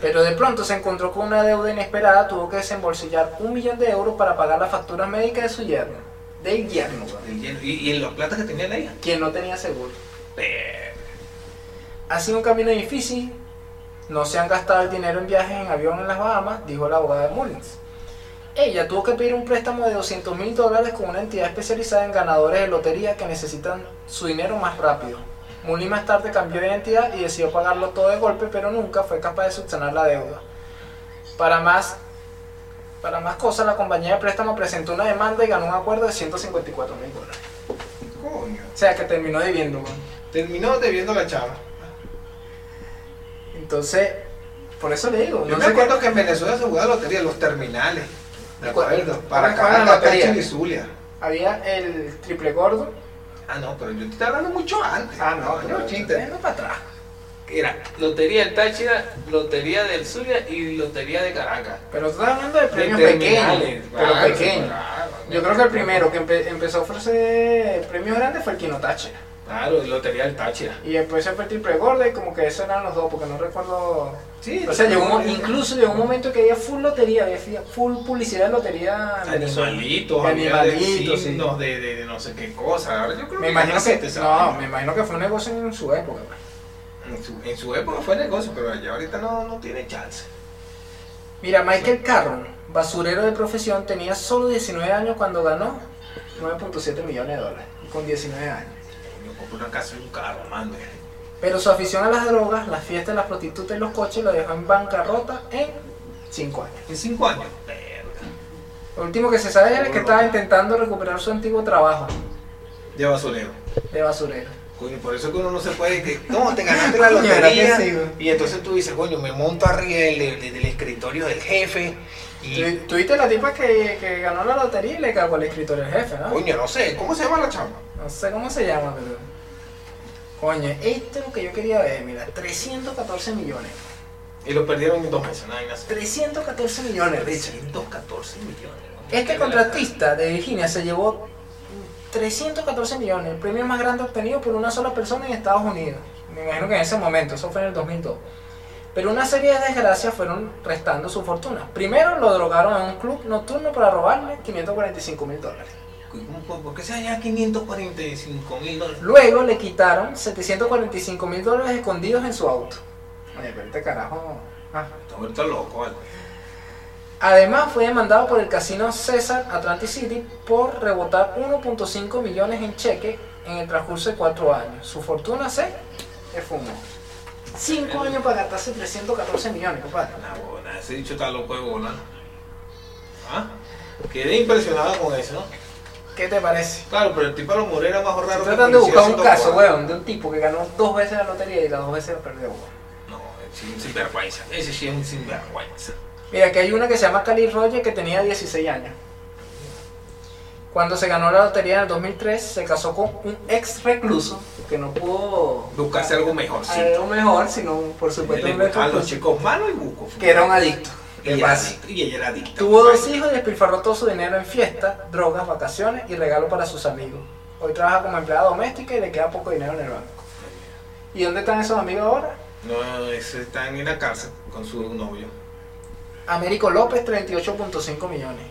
Pero de pronto se encontró con una deuda inesperada. Tuvo que desembolsillar un millón de euros para pagar las facturas médicas de su yerno. Del yerno, weón, El lleno- Y, en los platas que tenía la hija. quien no tenía seguro. Pero- Ha sido un camino difícil. No se han gastado el dinero en viajes en avión en las Bahamas, dijo la abogada de Mullins. Ella tuvo que pedir un préstamo de 200 mil dólares con una entidad especializada en ganadores de lotería que necesitan su dinero más rápido. Mullins más tarde cambió de identidad y decidió pagarlo todo de golpe, pero nunca fue capaz de subsanar la deuda. Para más, para más cosas, la compañía de préstamo presentó una demanda y ganó un acuerdo de 154 mil dólares. Coño. O sea que terminó debiendo. weón. Terminó debiendo la chava. Entonces, por eso le digo. Yo no me acuerdo que en Venezuela se jugaba lotería, los terminales. ¿De ¿Cuál- acuerdo? Para era la? Táchira y Zulia. Había el triple gordo. Ah, no, pero yo te estoy hablando mucho antes. Ah, no, no, chiste. chiste. para atrás. Era Lotería del Táchira, Lotería del Zulia y Lotería de Caracas. Pero estás hablando de premios De pequeños. Pero claro, pequeños. claro. Yo creo que el primero que empe- empezó a ofrecer premios grandes fue el Quinotache. Claro, Lotería del Táchira. Y después se fue triple gordo y como que esos eran los dos, porque no recuerdo. Sí, O sea, llegó un incluso llegó un momento que había full lotería, había full publicidad de lotería. Animalitos, De animalitos, de sí. de, de, de no sé qué cosa. Ahora yo creo Me que imagino que. No, me imagino que fue un negocio en su época. pues. En su, en su época fue negocio, pero ya ahorita no, no tiene chance. Mira, Michael Carroll, basurero de profesión, tenía solo 19 años cuando ganó 9.7 millones de dólares. Con 19 años. Una casa y un carro, mando. Pero su afición a las drogas, las fiestas, las prostitutas y los coches lo dejó en bancarrota en 5 años. En cinco años. Verga. Lo último que se sabe es que estaba intentando recuperar su antiguo trabajo De basurero. de basurero. Coño, por eso que uno no se puede que no, te ganaste la Coño, ¿verdad que lotería sí, y entonces tú dices, coño, me monto arriba del, del- del escritorio del jefe y Tu- Tuviste la tipa que, que ganó la lotería y le cagó el escritorio al jefe, ¿no? coño, no sé, ¿cómo se llama la chamba? No sé cómo se llama, pero... Coño, esto es lo que yo quería ver, mira, 314 millones. Y lo perdieron en dos meses, nada más. 314 millones, Richard. 314 millones. Este Qué contratista de Virginia se llevó 314 millones, el premio más grande obtenido por una sola persona en Estados Unidos. Me imagino que en ese momento, eso fue en el 2002. Pero una serie de desgracias fueron restando su fortuna. Primero lo drogaron en un club nocturno para robarle 545 mil dólares. ¿Por- ¿Por qué se hallan 545 mil dólares? Luego le quitaron 745 mil dólares escondidos en su auto. Oye, pero este carajo... ah. Está vuelto loco, ¿vale? Además fue demandado por el casino César Atlantic City por rebotar 1.5 millones en cheque en el transcurso de cuatro años. Su fortuna se esfumó. Cinco años para gastarse 314 millones, compadre. Ese dicho está loco de bola. ¿Ah? Quedé impresionado con eso, ¿no? ¿Qué te parece? Claro, pero el tipo a los Morera más raro que tratando de buscar un caso, weón, de un tipo que ganó dos veces la lotería y las dos veces la perdió, weón. No, es un sinvergüenza. Ese sí es un sinvergüenza. Mira, aquí hay una que se llama Cali Roger que tenía 16 años. Cuando se ganó la lotería en el 2003, se casó con un ex recluso que no pudo Buscarse algo mejor, sí. algo mejor, sino por supuesto gustaban los chicos malos y bucos. que era un adicto. Y ¿Qué ella, era pasa? adicta, y ella era adicta. Tuvo dos hijos y despilfarró todo su dinero en fiestas, drogas, vacaciones y regalos para sus amigos. Hoy trabaja como empleada doméstica y le queda poco dinero en el banco. ¿Y dónde están esos amigos ahora? No, están en la cárcel con su novio. Américo López, 38.5 millones.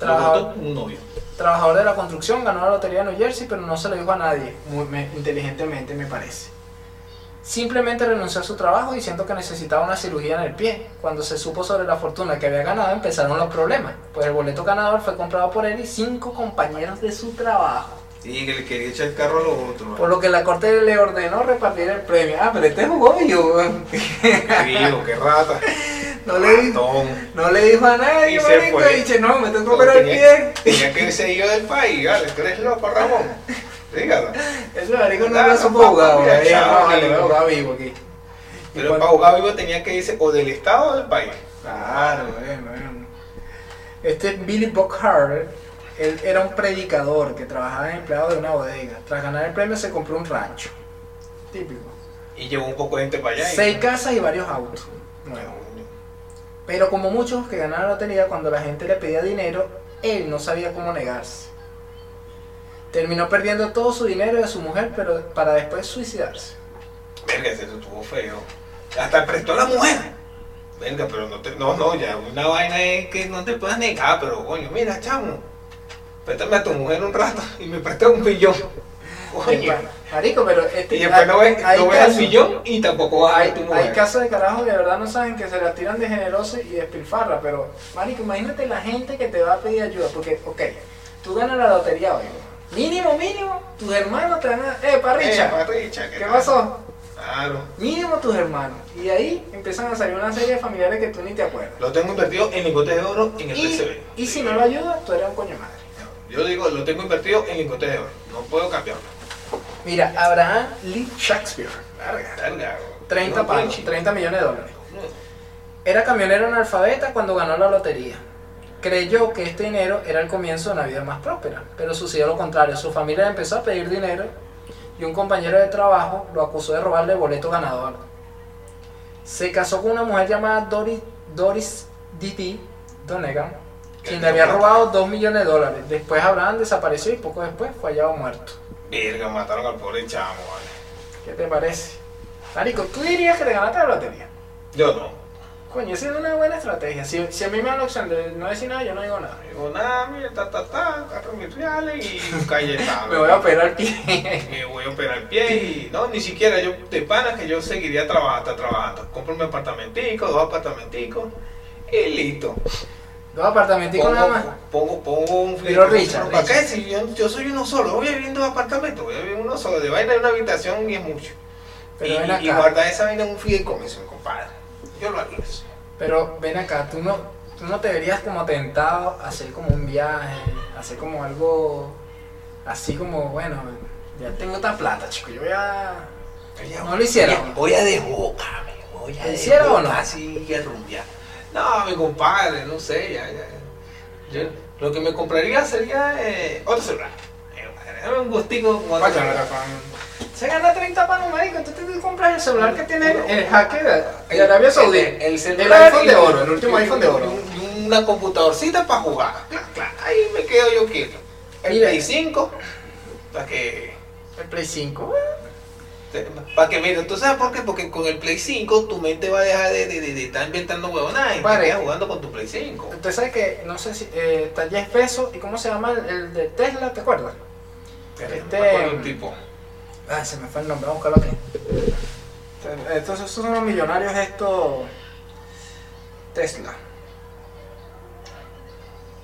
Lo Trabajador, un novio. trabajador de la construcción, ganó la lotería de New Jersey, pero no se lo dijo a nadie, muy me- inteligentemente me parece. Simplemente renunció a su trabajo diciendo que necesitaba una cirugía en el pie. Cuando se supo sobre la fortuna que había ganado, empezaron los problemas, pues el boleto ganador fue comprado por él y cinco compañeros de su trabajo. Y que le quería echar el carro a los otros. Por lo que la corte le ordenó repartir el premio. Ah, pero este jugó vivo. weón. Qué rata. No le, di- Ratón. no le dijo a nadie, Y marico, y dice, no, me tengo que operar el pie. tenía que irse yo del país, vale. Tú eres loco, Ramón. Dígalo. Ese marico no Ah, lo no, supo papá, jugar, mira, güey. chao, No, vale, amigo. voy a jugar vivo aquí. Pero para jugar vivo tenía que irse o del estado o del país. Claro, bueno, bueno. Este Billy Harder, él era un predicador que trabajaba en empleado de una bodega. Tras ganar el premio se compró un rancho. Típico. Y llevó un poco de gente para allá. Seis casas y varios autos. nuevos. Pero como muchos que ganan la lotería, cuando la gente le pedía dinero, él no sabía cómo negarse. Terminó perdiendo todo su dinero a su mujer, pero para después suicidarse. Verga, ese estuvo feo. Hasta prestó a la mujer. Verga, pero no te. No, no, ya. Una vaina es que no te puedas negar, pero coño, mira, chamo. Préstame a tu mujer un rato y me presta un millón. Coño. Marico, pero este, Y después no ves, hay no ves al millón y tampoco vas a Hay, tu hay mujer. casos de carajos que de verdad no saben que se la tiran de generoso y despilfarra, pero, marico, imagínate la gente que te va a pedir ayuda, porque, ok, tú ganas la lotería hoy, mínimo, mínimo, tus hermanos te van a, eh, parricha, Eh, parricha, ¿qué tal? pasó? Claro. Mínimo tus hermanos, y ahí empiezan a salir una serie de familiares que tú ni te acuerdas. Lo tengo invertido en lingotes de oro en el Y, PCB. y si no lo ayudas, tú eres un coño madre. Yo digo, lo tengo invertido en lingotes de oro. No puedo cambiarlo. Mira, Abraham Lee Shakespeare, verga, Verga, 30 no, palos, pinche. 30 millones de dólares. Era camionero analfabeta cuando ganó la lotería. Creyó que este dinero era el comienzo de una vida más próspera, pero sucedió lo contrario. Su familia empezó a pedir dinero y un compañero de trabajo lo acusó de robarle el boleto ganador. Se casó con una mujer llamada Doris, Doris D.T. Donegan, quien le había robado 2 millones de dólares. Después Abraham desapareció y poco después fue hallado muerto. Verga, mataron al pobre chamo, vale. ¿Qué te parece? Marico, ¿tú dirías que le ganaste la lotería? Yo no. Coño, esa es una buena estrategia. Si, si a mí me dan la opción de no decir nada, yo no digo nada. Digo, nada, mira, ta, ta, ta, cuatro mil reales y Cayetano. Me voy a operar el pie. Me voy a operar el pie y no, ni siquiera yo, de pana que yo seguiría trabajando, trabajando. Compro un apartamentico, dos apartamenticos y listo. Dos apartamenticos nada más. pongo, pongo un Pero Richard, ¿Para qué? Si yo, yo soy uno solo, voy a vivir en dos apartamentos, voy a vivir en uno solo. De vaina en una habitación y es mucho. Pero y, y guardar esa vaina en un fideicomiso, compadre. Yo lo haría así. Pero ven acá, tú no, tú no te verías como tentado a hacer como un viaje, hacer como algo así como, bueno, ya tengo esta plata, chico, yo voy a... No lo hiciera, Voy a-. Voy a desbocarme, voy a ¿Lo hiciera o no? así y a rumbear. No, mi compadre, no sé, ya, ya. Yo, lo que me compraría sería eh, otro celular. Eh, un gustico con otro celular. Se gana 30 panos, marico, entonces tú te compras el celular que tiene el hacker de, de Arabia Saudita. El, el el celular iPhone de oro, el último iPhone de oro. Una computadorcita para jugar. Claro, claro, ahí me quedo yo quieto. El. Play 5, para que El Play 5. Para que mira, ¿tú sabes por qué? Porque con el Play 5 tu mente va a dejar de, de, de- de estar inventando huevonadas y Vale. jugando con tu Play 5. Usted sabe que, no sé si, eh, está Jeff Bezos, ¿y cómo se llama el, el de Tesla? ¿Te acuerdas? Pero Este- no me acuerdo el tipo. Ah, se me fue el nombre, vamos a buscarlo aquí. Entonces, estos son los millonarios estos Tesla.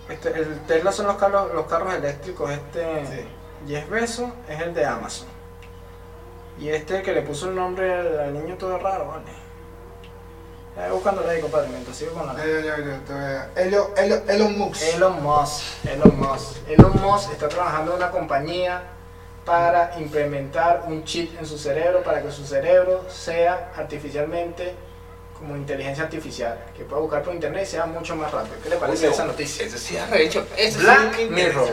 Este, el Tesla son los carros, los carros eléctricos, este Sí. Jeff Bezos es el de Amazon. Y este que le puso el nombre al, al niño todo raro, vale. Ya buscándolo ahí, compadre, mientras sigo con la... Elon, Elon, Elon Musk. Elon Musk, Elon Musk. Elon Musk está trabajando en una compañía para implementar un chip en su cerebro para que su cerebro sea artificialmente como inteligencia artificial, que pueda buscar por internet y sea mucho más rápido. ¿Qué le parece Coño, esa noticia? Eso sí ha hecho. Eso Black sí. Mirror.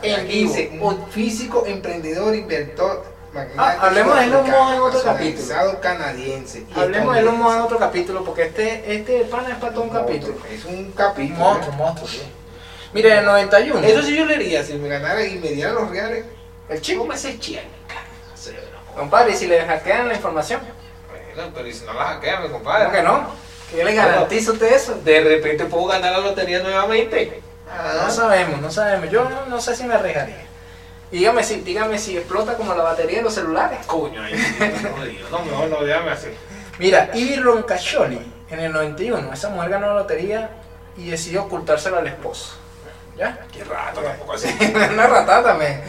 En vivo. dice, un físico, emprendedor, inventor, magnate, Ah, hablemos de Elon Musk en otro nacionalizado canadiense. Hablemos de Elon Musk en otro capítulo, porque este, este pana es para todo un capítulo. Es un capítulo. Monstruo, monstruo, sí. Mire, en el 91, Eso sí yo le haría. Si Si me ganara y me dieran los reales, el chico, ¿Cómo me hace chía? compadre, y si le hackean la información, Bueno, pero ¿y si no la hackean, mi compadre? ¿Cómo que no? ¿Qué le garantiza usted eso? De repente puedo ganar la lotería nuevamente. No sabemos, no sabemos. Yo no, no sé si me arriesgaría. Dígame si, dígame si explota como la batería de los celulares. Coño, no, digo, no, mejor no, déjame así. Mira, Ivy Roncacholi, en el 91, esa mujer ganó la lotería y decidió ocultársela al esposo. ¿Ya? Qué rato, tampoco así. Una ratata también.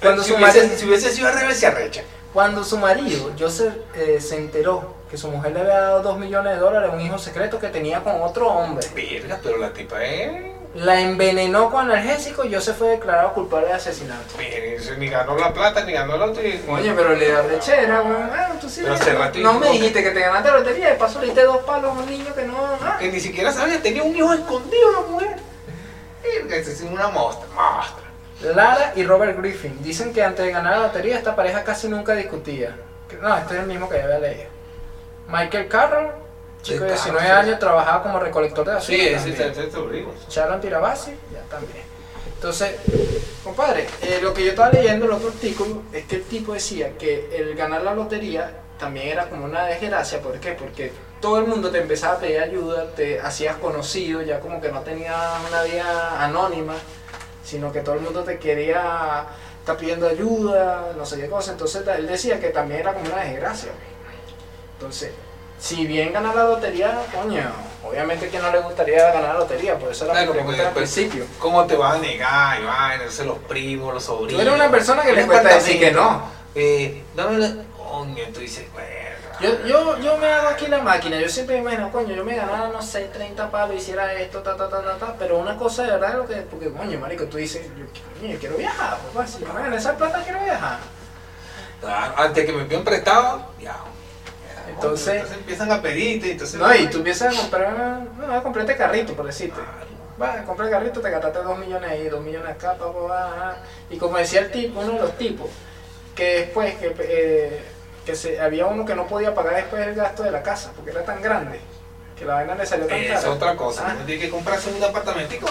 Cuando si, su, hubiese, marido, si hubiese sido al revés, se arrecha. cuando su marido, Joseph, eh, se enteró que su mujer le había dado 2 millones de dólares a un hijo secreto que tenía con otro hombre, Verga, pero la tipa es. la envenenó con analgésico y Joseph fue declarado culpable de asesinato. Eso ni ganó la plata, ni ganó la lotería. Oye, pero le da rechera, weón. Ah, tú sí. Pero no me dijiste que te ganaste la lotería, de paso le diste dos palos a un niño que no. ah. Que ni siquiera sabía, tenía un hijo escondido la mujer. Verga, es una mostra, mostra. Lara y Robert Griffin dicen que antes de ganar la lotería esta pareja casi nunca discutía. No, este es el mismo que ya había leído. Michael Carroll, chico de De 19 Carroll, sí. años, trabajaba como recolector de basura. Sí, ese es el sobrino. Sharon Tirabassi, ya también. Entonces, compadre, eh, lo que yo estaba leyendo en el otro artículo es que el tipo decía que el ganar la lotería también era como una desgracia. ¿Por qué? Porque todo el mundo te empezaba a pedir ayuda, te hacías conocido, ya como que no tenías una vida anónima, sino que todo el mundo te quería estar pidiendo ayuda, no sé qué cosa. Entonces él decía que también era como una desgracia. Entonces, si bien ganar la lotería, coño, obviamente que no le gustaría ganar la lotería, por eso era Claro, porque pregunta al principio. ¿cómo te vas a negar? Y van, entonces los primos, los sobrinos. Tú eres una persona que le cuesta decir que no. Eh, dame la... Coño, tú dices, verga. Yo, yo, yo me hago aquí la máquina, yo siempre me imagino, coño, yo me ganara, no sé, 30 palos, hiciera esto, ta, ta, ta, ta, ta, pero una cosa de verdad es lo que, porque, coño, marico, tú dices, yo, coño, yo quiero viajar, papá, si yo me gané esa plata, quiero viajar. Ah, Antes que me pidan prestado, ya. Entonces- entonces empiezan a pedirte, entonces... No, y tú empiezas a comprar, no, a comprar este carrito, por decirte. Claro. Vas a comprar el carrito, te gastaste 2 millones ahí, 2 millones acá, pa, pa, pa, ajá. Y como decía el tipo, uno de los tipos, que después, que, eh, que se, había uno que no podía pagar después el gasto de la casa, porque era tan grande, que la vaina le salió tan Es cara. otra cosa, Ah. uno tiene que comprarse un apartamentico.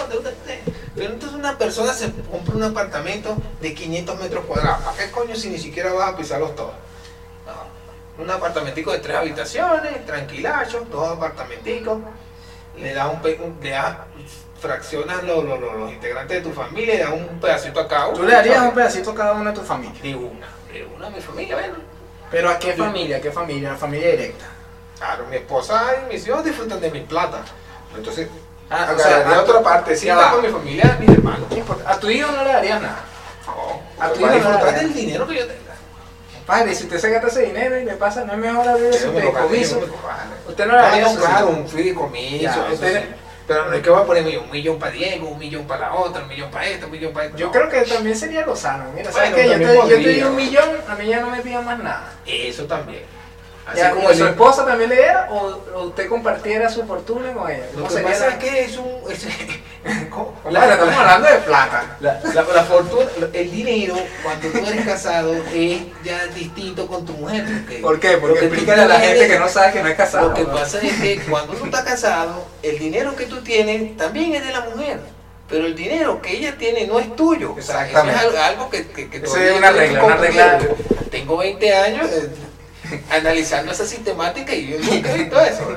entonces una persona se compra un apartamento de 500 metros cuadrados. ¿Para qué coño si ni siquiera vas a pisarlos todos? No. Un apartamentico de tres habitaciones, tranquilacho, dos apartamenticos. Le da un, un- le da, fraccionas los, los, los- los integrantes de tu familia, le das un pedacito a cada uno. Tú le darías un pedacito a cada una de tu familia. De una, de una a mi familia, bueno. Pero ¿a qué familia? ¿Qué familia? La familia directa. Claro, mi esposa y mis hijos disfrutan de mi plata. Entonces, Ah, o sea, de a- otra parte, sí, va. con mi familia, mis hermanos. ¿Qué importa? A tu hijo no le darías nada. No, A tu hijo no le disfrutar da. del dinero que yo tenga. Padre, si usted se gasta ese dinero y le pasa, no es mejor abrir ese fideicomiso. Usted no le daría no, su claro, un fideicomiso. Pero no es que voy a poner un millón para Diego, un millón para la otra, un millón para esto, un millón para esto. Yo no. creo que también sería lo sano. Mira, ¿sabes Bueno, qué? Yo te, yo te di un millón, a mí ya no me pidan más nada. Eso también. Así Ya, como ¿y el- su esposa también le diera o, o usted compartiera su fortuna con ella? Lo ¿Cómo que pasa la- es que es un. es- ¿cómo? Claro, estamos hablando de plata. La, la- la fortuna, el dinero, cuando tú eres casado, es ya distinto con tu mujer. Porque, ¿Por qué? Porque explícale a la gente que no sabe que no es casado. Lo que pasa es que cuando tú estás casado, el dinero que tú tienes también es de la mujer. Pero el dinero que ella tiene no es tuyo. O sea, eso es Exactamente. algo, algo que, que, que todavía es una regla, una regla. Tengo 20 años eh, analizando esa sistemática y yo nunca he visto eso.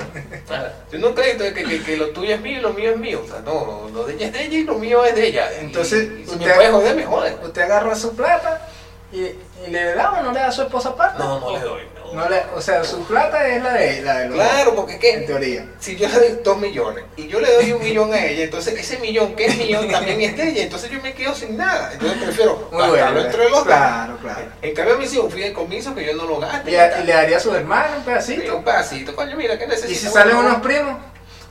Yo nunca he visto que, que, que lo tuyo es mío y lo mío es mío. O sea, no, lo de ella es de ella y lo mío es de ella. Entonces, y si me usted- puede joder, me jode. Usted agarra su plata y, y le da o no le da a su esposa parte. No, no le doy. No. Le- o sea, su plata es la de, la de los Claro, porque dos, ¿qué? en teoría. si yo le doy dos millones y yo le doy un millón a ella, entonces ese millón que es mío también es de ella, entonces yo me quedo sin nada. Entonces prefiero gastarlo bueno, entre los dos. claro, claro. En cambio, a sí un fideicomiso que yo no lo gaste. Y, a- y le daría a su hermano un Sí, pedacito. un pedacito, coño, mira, ¿qué necesito? Y si salen unos primos,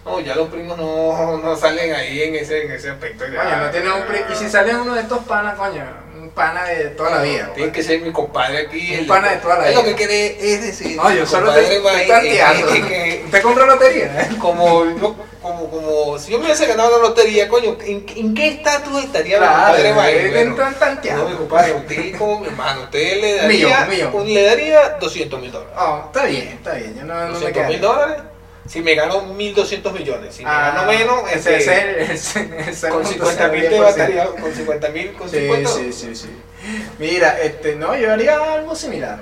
No, ya los primos no, no salen ahí en ese, en ese aspecto. ya. coño, no tiene un primo. Y si salen uno de estos panas, coño, un pana de toda la vida. Tiene que ser mi compadre aquí. Un el- pana de toda la es lo vida. que quiere es decir. No, yo solo te estoy que- ¿Usted compró lotería? ¿eh? como, como, como si yo me hubiese ganado la lotería, coño, ¿en, qué estatus estaría mi compadre tanteando. No, mi compadre, usted como mi hermano, usted le daría, le daría 200 mil dólares. Oh, está bien, está bien. Yo no, no me 200 mil dólares. Si me gano 1.200 millones. Si me Ah, gano menos, ese, ese, ese, ese con punto 50 mil de 10%. batería, con 50 mil, con Sí, 50. sí, sí, sí. Mira, este, no, yo haría algo similar.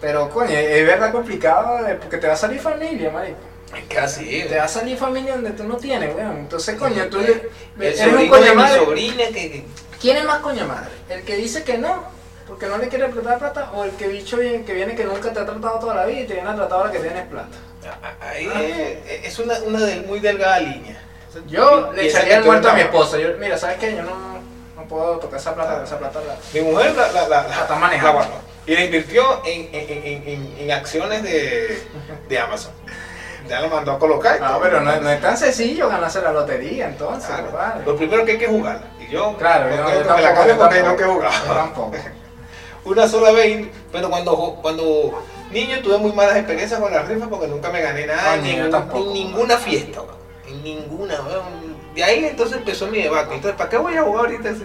Pero, coño, es verdad complicado eh, porque te va a salir familia, marico. Es casi. Te va a salir familia donde tú no tienes, weón. Entonces, coño, tú eres un coño madre. sobrina que... que- ¿Quién es más coño madre? ¿El que dice que no? Porque no le quiere prestar plata o el que bicho que viene que nunca te ha tratado toda la vida y te viene a tratar ahora que tienes plata. Ahí es, es una, una del- muy delgada línea. Yo le echaría el muerto a mi esposa. Yo, mira, ¿sabes qué? Yo no, no puedo tocar esa plata, esa plata la... Mi mujer la, la, la, La está manejando. la. Y la invirtió en, en, en, en, en acciones de, de Amazon. Ya lo mandó a colocar. todo. pero no, no es tan sencillo ganarse la lotería, entonces, Claro. Lo primero que hay que jugar. Y yo, Claro, yo, yo que me la tampoco, cambio porque no tampoco. que jugar. Tampoco. Una sola vez, pero cuando, cuando niño tuve muy malas experiencias con las rifas porque nunca me gané nada en, tampoco. en ninguna fiesta. weón. En ninguna. weón. De ahí entonces empezó mi debate. Entonces, ¿para qué voy a jugar ahorita si,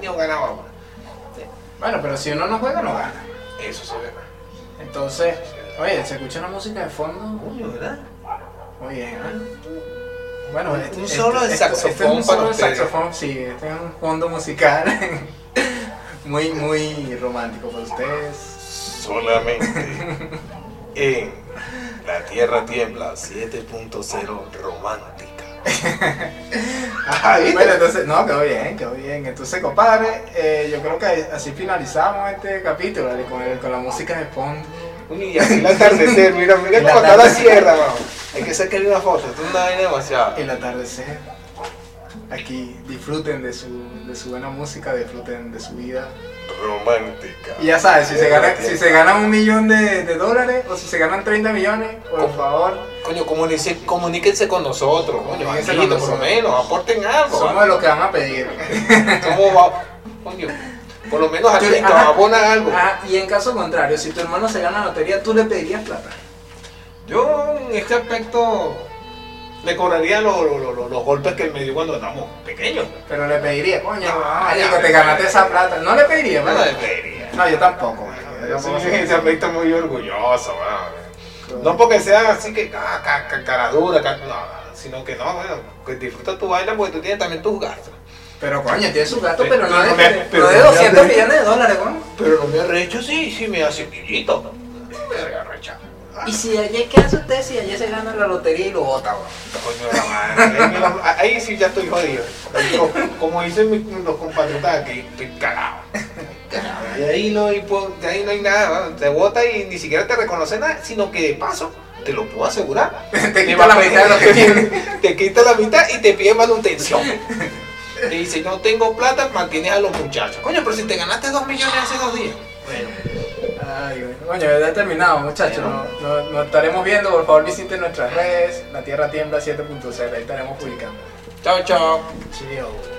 si no ganaba una? Bueno, pero si uno no juega, no gana. Eso se ve. Entonces, oye, se escucha una música de fondo. Coño, ¿verdad? Muy bien, ¿eh? Bueno, Un- este- un solo de este- este- saxofón este es un solo de saxofón, sí, este es un fondo musical muy, muy romántico para ustedes. Solamente en La Tierra Tiembla 7.0 romántica. Ah. Bueno, entonces, no, quedó bien, quedó bien. Entonces, compadre, eh, yo creo que así finalizamos este capítulo, ¿vale? con, el- con la música de fondo. Y así el atardecer, mira, mira El cómo está la sierra, vamos. Hay que sacar una foto, esto es una vaina demasiado. El atardecer. Aquí disfruten de su, de su buena música, disfruten de su vida. Romántica. Y ya sabes, si se, Tiembla. si se ganan un millón de, de dólares o si se ganan 30 millones, por ¿Cómo? favor, Coño, comuníquense, comuníquense con nosotros, coño, Comuníquense amiguito, con por lo menos, aporten algo. somos de los que van a pedir. ¿Cómo va? Coño, por lo menos aquí ajá. abona algo. Ah, y en caso contrario, si tu hermano se gana la lotería, tú le pedirías plata. Yo en este aspecto le cobraría lo- lo- lo- lo- los golpes que él me dio cuando éramos pequeños. Pero le pediría, coño, No, ah, te ganaste esa plata. No le pediría, No le pediría. No, yo tampoco. soy soy en ese aspecto muy orgulloso. No porque sea así que ah, ca- ca- cara dura, ca- no, sino que no, bueno, que disfruta tu vaina porque tú tienes también tus gastos. Pero coño, tiene su gato, Pe- pero no no de, me- no pero de no me 200 hace- millones de dólares, weón. Pero no me arrecho, sí, sí me hace pillito. Me voy a arrechar. Y si ayer, ¿qué hace usted si ayer se gana la lotería y lo la madre, ahí, sí ya estoy jodido. Como dicen mis- los compatriotas aquí, estoy cagado. Y ahí no hay, de ahí no hay nada, ¿no? te bota y ni siquiera te reconoce nada, sino que de paso, te lo puedo asegurar. Te quita la mitad de lo que tiene. te quita la mitad y te pide manutención. Te dice, no tengo plata, mantienes a los muchachos. Coño, pero si te ganaste dos millones hace dos días. Bueno, Ay, bueno. Ya he terminado, muchachos. Nos, nos- nos estaremos viendo. Por favor, visiten nuestras redes. La Tierra Tiembla 7.0. Ahí estaremos publicando. chao, chao. Chido.